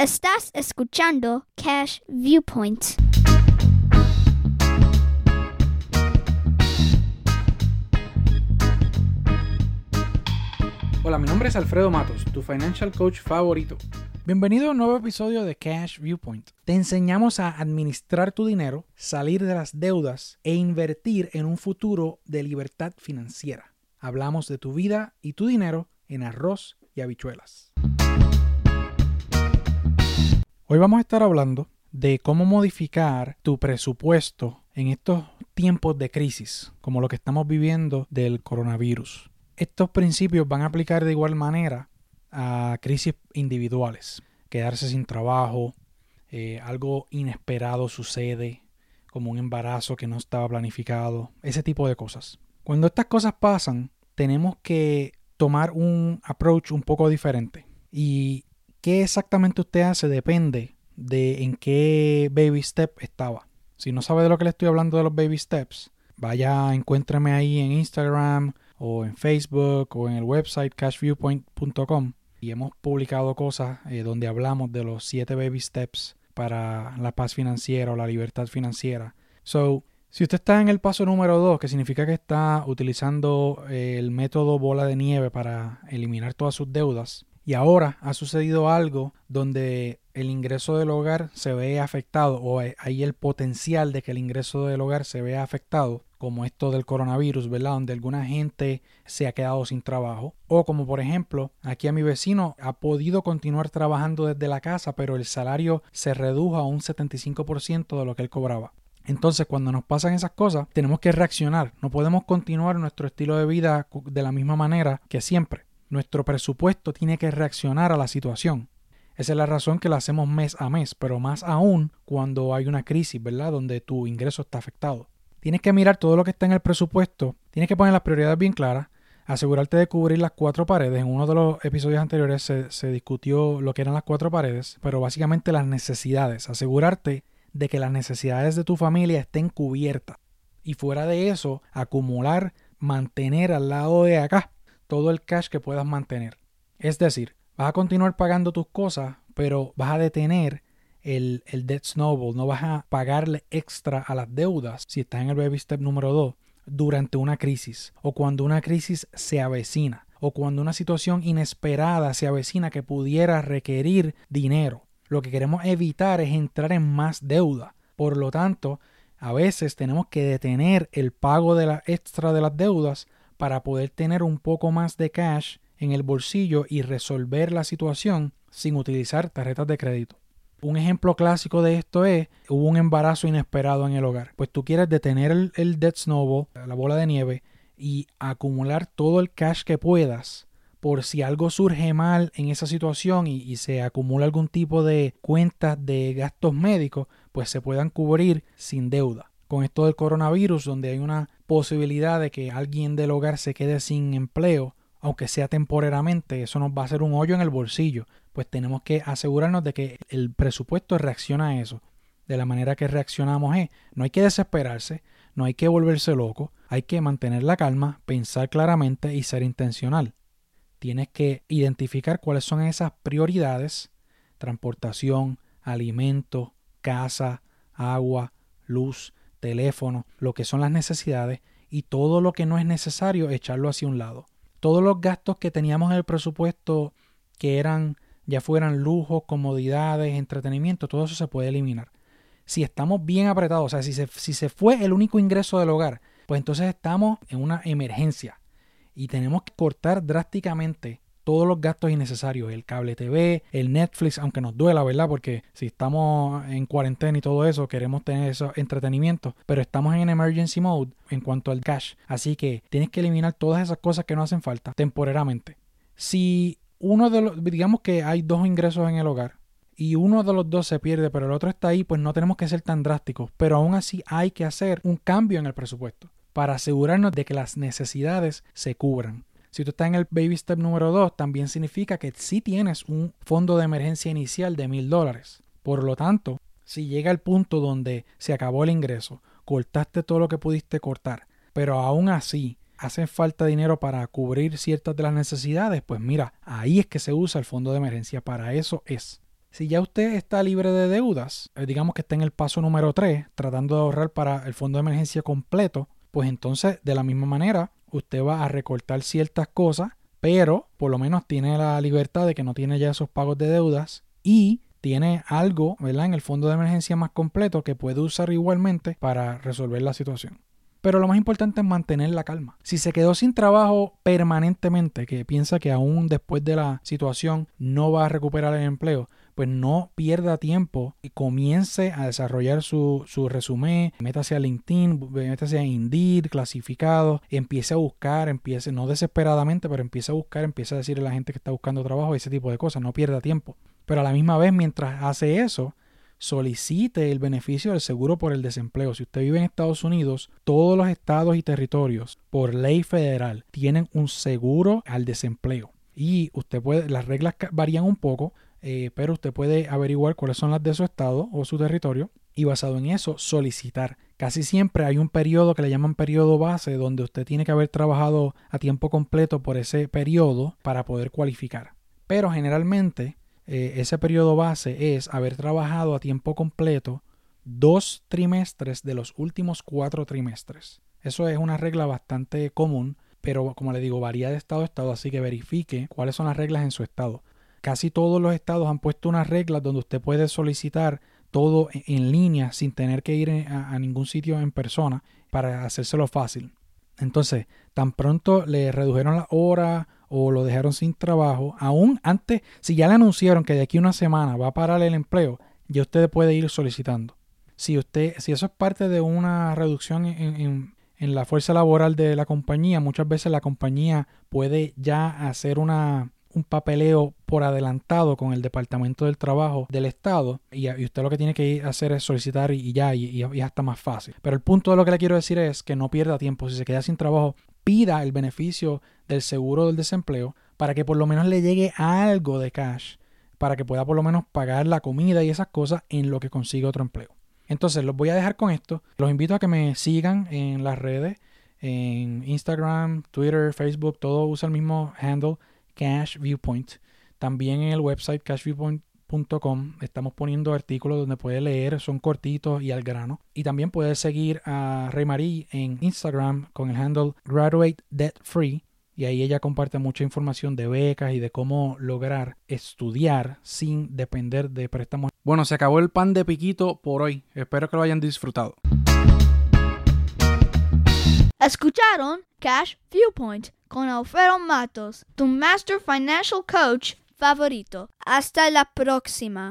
Estás escuchando Cash Viewpoint. Hola, mi nombre es Alfredo Matos, tu financial coach favorito. Bienvenido a un nuevo episodio de Cash Viewpoint. Te enseñamos a administrar tu dinero, salir de las deudas e invertir en un futuro de libertad financiera. Hablamos de tu vida y tu dinero en arroz y habichuelas. Hoy vamos a estar hablando de cómo modificar tu presupuesto en estos tiempos de crisis, como lo que estamos viviendo del coronavirus. Estos principios van a aplicar de igual manera a crisis individuales. Quedarse sin trabajo, eh, algo inesperado sucede, como un embarazo que no estaba planificado, ese tipo de cosas. Cuando estas cosas pasan, tenemos que tomar un approach un poco diferente. Y qué exactamente usted hace depende de en qué baby step estaba. Si no sabe de lo que le estoy hablando de los baby steps, vaya, encuéntrame ahí en Instagram o en Facebook o en el website cashviewpoint.com y hemos publicado cosas eh, donde hablamos de los siete baby steps para la paz financiera o la libertad financiera. So, si usted está en el paso número 2, que significa que está utilizando el método bola de nieve para eliminar todas sus deudas, y ahora ha sucedido algo donde el ingreso del hogar se ve afectado o hay el potencial de que el ingreso del hogar se vea afectado, como esto del coronavirus, ¿verdad? Donde alguna gente se ha quedado sin trabajo. O como por ejemplo, aquí a mi vecino ha podido continuar trabajando desde la casa, pero el salario se redujo a un 75% de lo que él cobraba. Entonces, cuando nos pasan esas cosas, tenemos que reaccionar. No podemos continuar nuestro estilo de vida de la misma manera que siempre. Nuestro presupuesto tiene que reaccionar a la situación. Esa es la razón que lo hacemos mes a mes, pero más aún cuando hay una crisis, ¿verdad? Donde tu ingreso está afectado. Tienes que mirar todo lo que está en el presupuesto, tienes que poner las prioridades bien claras, asegurarte de cubrir las cuatro paredes. En uno de los episodios anteriores se, se, discutió lo que eran las cuatro paredes, pero básicamente las necesidades. Asegurarte de que las necesidades de tu familia estén cubiertas. Y fuera de eso, acumular, mantener al lado de acá todo el cash que puedas mantener. Es decir, vas a continuar pagando tus cosas, pero vas a detener el, el debt snowball, no vas a pagarle extra a las deudas si estás en el baby step número 2 durante una crisis o cuando una crisis se avecina o cuando una situación inesperada se avecina que pudiera requerir dinero. Lo que queremos evitar es entrar en más deuda. Por lo tanto, a veces tenemos que detener el pago de la extra de las deudas para poder tener un poco más de cash en el bolsillo y resolver la situación sin utilizar tarjetas de crédito. Un ejemplo clásico de esto es, hubo un embarazo inesperado en el hogar. Pues tú quieres detener el, debt snowball, la bola de nieve, y acumular todo el cash que puedas por si algo surge mal en esa situación y, y, se acumula algún tipo de cuentas de gastos médicos, pues se puedan cubrir sin deuda. Con esto del coronavirus, donde hay una posibilidad de que alguien del hogar se quede sin empleo, aunque sea temporariamente, eso nos va a hacer un hoyo en el bolsillo pues tenemos que asegurarnos de que el presupuesto reacciona a eso. De la manera que reaccionamos es, no hay que desesperarse, no hay que volverse loco, hay que mantener la calma, pensar claramente y ser intencional. Tienes que identificar cuáles son esas prioridades, transportación, alimento, casa, agua, luz, teléfono, lo que son las necesidades y todo lo que no es necesario echarlo hacia un lado. Todos los gastos que teníamos en el presupuesto que eran ya fueran lujos, comodidades, entretenimiento, todo eso se puede eliminar. Si estamos bien apretados, o sea, si se, si se fue el único ingreso del hogar, pues entonces estamos en una emergencia y tenemos que cortar drásticamente todos los gastos innecesarios, el cable TV, el Netflix, aunque nos duela, ¿verdad? Porque si estamos en cuarentena y todo eso, queremos tener esos entretenimientos, pero estamos en emergency mode en cuanto al cash. Así que tienes que eliminar todas esas cosas que no hacen falta temporariamente. Si uno de los, digamos que hay dos ingresos en el hogar y uno de los dos se pierde, pero el otro está ahí, pues no tenemos que ser tan drásticos, pero aún así hay que hacer un cambio en el presupuesto para asegurarnos de que las necesidades se cubran. Si tú estás en el baby step número 2, también significa que sí tienes un fondo de emergencia inicial de mil dólares. Por lo tanto, si llega el punto donde se acabó el ingreso, cortaste todo lo que pudiste cortar, pero aún así hace falta dinero para cubrir ciertas de las necesidades, pues mira, ahí es que se usa el fondo de emergencia, para eso es. Si ya usted está libre de deudas, eh, digamos que está en el paso número 3, tratando de ahorrar para el fondo de emergencia completo, pues entonces de la misma manera usted va a recortar ciertas cosas, pero por lo menos tiene la libertad de que no tiene ya esos pagos de deudas y tiene algo, ¿verdad? En el fondo de emergencia más completo que puede usar igualmente para resolver la situación. Pero lo más importante es mantener la calma. Si se quedó sin trabajo permanentemente, que piensa que aún después de la situación no va a recuperar el empleo, pues no pierda tiempo y comience a desarrollar su, su resumen, métase a LinkedIn, métase a Indeed, clasificado, empiece a buscar, empiece, no desesperadamente, pero empiece a buscar, empiece a decirle a la gente que está buscando trabajo, ese tipo de cosas, no pierda tiempo. Pero a la misma vez, mientras hace eso, solicite el beneficio del seguro por el desempleo. Si usted vive en Estados Unidos, todos los estados y territorios, por ley federal, tienen un seguro al desempleo. Y usted puede, las reglas varían un poco, eh, pero usted puede averiguar cuáles son las de su estado o su territorio y basado en eso solicitar. Casi siempre hay un periodo que le llaman periodo base donde usted tiene que haber trabajado a tiempo completo por ese periodo para poder cualificar. Pero generalmente eh, ese periodo base es haber trabajado a tiempo completo dos trimestres de los últimos cuatro trimestres. Eso es una regla bastante común, pero como le digo, varía de estado a estado, así que verifique cuáles son las reglas en su estado. Casi todos los estados han puesto unas reglas donde usted puede solicitar todo e-, en línea sin tener que ir a, ningún sitio en persona para hacérselo fácil. Entonces, tan pronto le redujeron la hora o lo dejaron sin trabajo, aún antes, si ya le anunciaron que de aquí a una semana va a parar el empleo, ya usted puede ir solicitando. Si usted, si eso es parte de una reducción en, en la fuerza laboral de la compañía, muchas veces la compañía puede ya hacer una un papeleo por adelantado con el Departamento del Trabajo del Estado y, usted lo que tiene que hacer es solicitar y, ya, y, hasta más fácil. Pero el punto de lo que le quiero decir es que no pierda tiempo. Si se queda sin trabajo, pida el beneficio del seguro del desempleo para que por lo menos le llegue algo de cash, para que pueda por lo menos pagar la comida y esas cosas en lo que consigue otro empleo. Entonces, los voy a dejar con esto. Los invito a que me sigan en las redes, en Instagram, Twitter, Facebook, todo usa el mismo handle Cash Viewpoint. También en el website cashviewpoint.com estamos poniendo artículos donde puede leer, son cortitos y al grano. Y también puede seguir a Rey Marie en Instagram con el handle Graduate Debt Free. Y ahí ella comparte mucha información de becas y de cómo lograr estudiar sin depender de préstamos. Bueno, se acabó el pan de piquito por hoy. Espero que lo hayan disfrutado. Escucharon Cash Viewpoint con Alfredo Matos, tu Master Financial Coach favorito. Hasta la próxima.